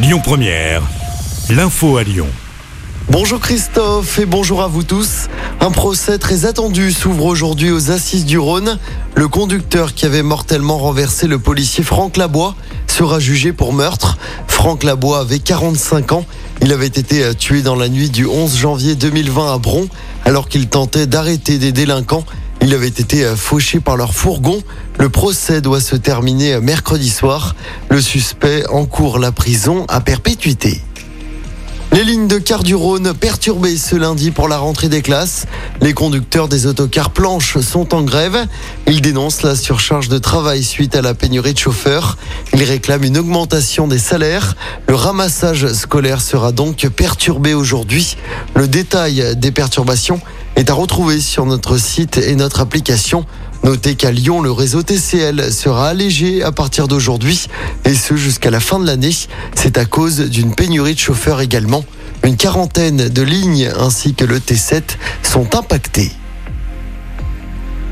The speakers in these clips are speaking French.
Lyon Première, l'info à Lyon. Bonjour Christophe et bonjour à vous tous. Un procès très attendu s'ouvre aujourd'hui aux assises du Rhône. Le conducteur qui avait mortellement renversé le policier Franck Labois sera jugé pour meurtre. Franck Labois avait 45 ans. Il avait été tué dans la nuit du 11 janvier 2020 à Bron alors qu'il tentait d'arrêter des délinquants. Il avait été fauché par leur fourgon. Le procès doit se terminer mercredi soir. Le suspect encourt la prison à perpétuité. Les lignes de car du Rhône perturbées ce lundi pour la rentrée des classes. Les conducteurs des autocars planches sont en grève. Ils dénoncent la surcharge de travail suite à la pénurie de chauffeurs. Ils réclament une augmentation des salaires. Le ramassage scolaire sera donc perturbé aujourd'hui. Le détail des perturbations est à retrouver sur notre site et notre application. Notez qu'à Lyon, le réseau TCL sera allégé à partir d'aujourd'hui et ce jusqu'à la fin de l'année. C'est à cause d'une pénurie de chauffeurs également. Une quarantaine de lignes ainsi que le T7 sont impactés.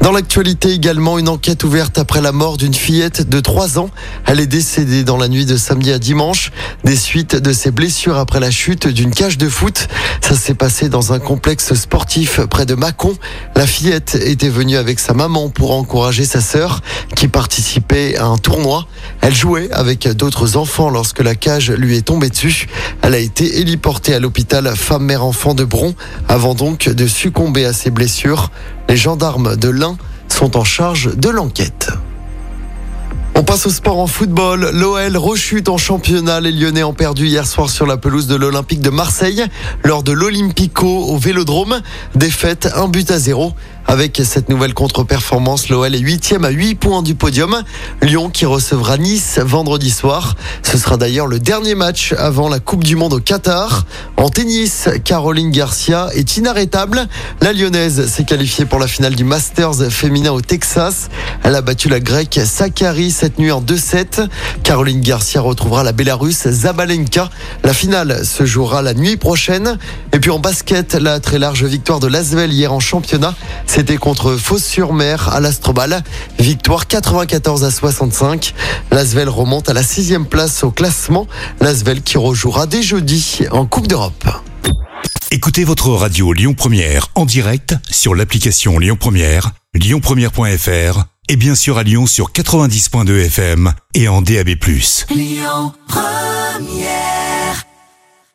Dans l'actualité également, une enquête ouverte après la mort d'une fillette de 3 ans. Elle est décédée dans la nuit de samedi à dimanche des suites de ses blessures après la chute d'une cage de foot. Ça s'est passé dans un complexe sportif près de Mâcon. La fillette était venue avec sa maman pour encourager sa sœur qui participait à un tournoi. Elle jouait avec d'autres enfants lorsque la cage lui est tombée dessus. Elle a été héliportée à l'hôpital femme-mère-enfant de Bron avant donc de succomber à ses blessures. Les gendarmes de l'Ain sont en charge de l'enquête. On passe au sport en football. L'OL rechute en championnat. Les Lyonnais ont perdu hier soir sur la pelouse de l'Olympique de Marseille lors de l'Olympico au Vélodrome. Défaite, un but à zéro. Avec cette nouvelle contre-performance, l'OL est huitième à 8 points du podium. Lyon qui recevra Nice vendredi soir. Ce sera d'ailleurs le dernier match avant la Coupe du Monde au Qatar. En tennis, Caroline Garcia est inarrêtable. La Lyonnaise s'est qualifiée pour la finale du Masters féminin au Texas. Elle a battu la Grecque Sakari cette nuit en 2-7. Caroline Garcia retrouvera la Bélarusse Zabalenka. La finale se jouera la nuit prochaine. Et puis en basket, la très large victoire de Lasvel hier en championnat. C'était contre Fos-sur-Mer à l'Astrobal. Victoire 94 à 65. L'Asvel remonte à la sixième place au classement. L'Asvel qui rejouera dès jeudi en Coupe d'Europe. Écoutez votre radio Lyon Première en direct sur l'application Lyon Première, lyonpremière.fr et bien sûr à Lyon sur 90.2 FM et en DAB+. Lyon Première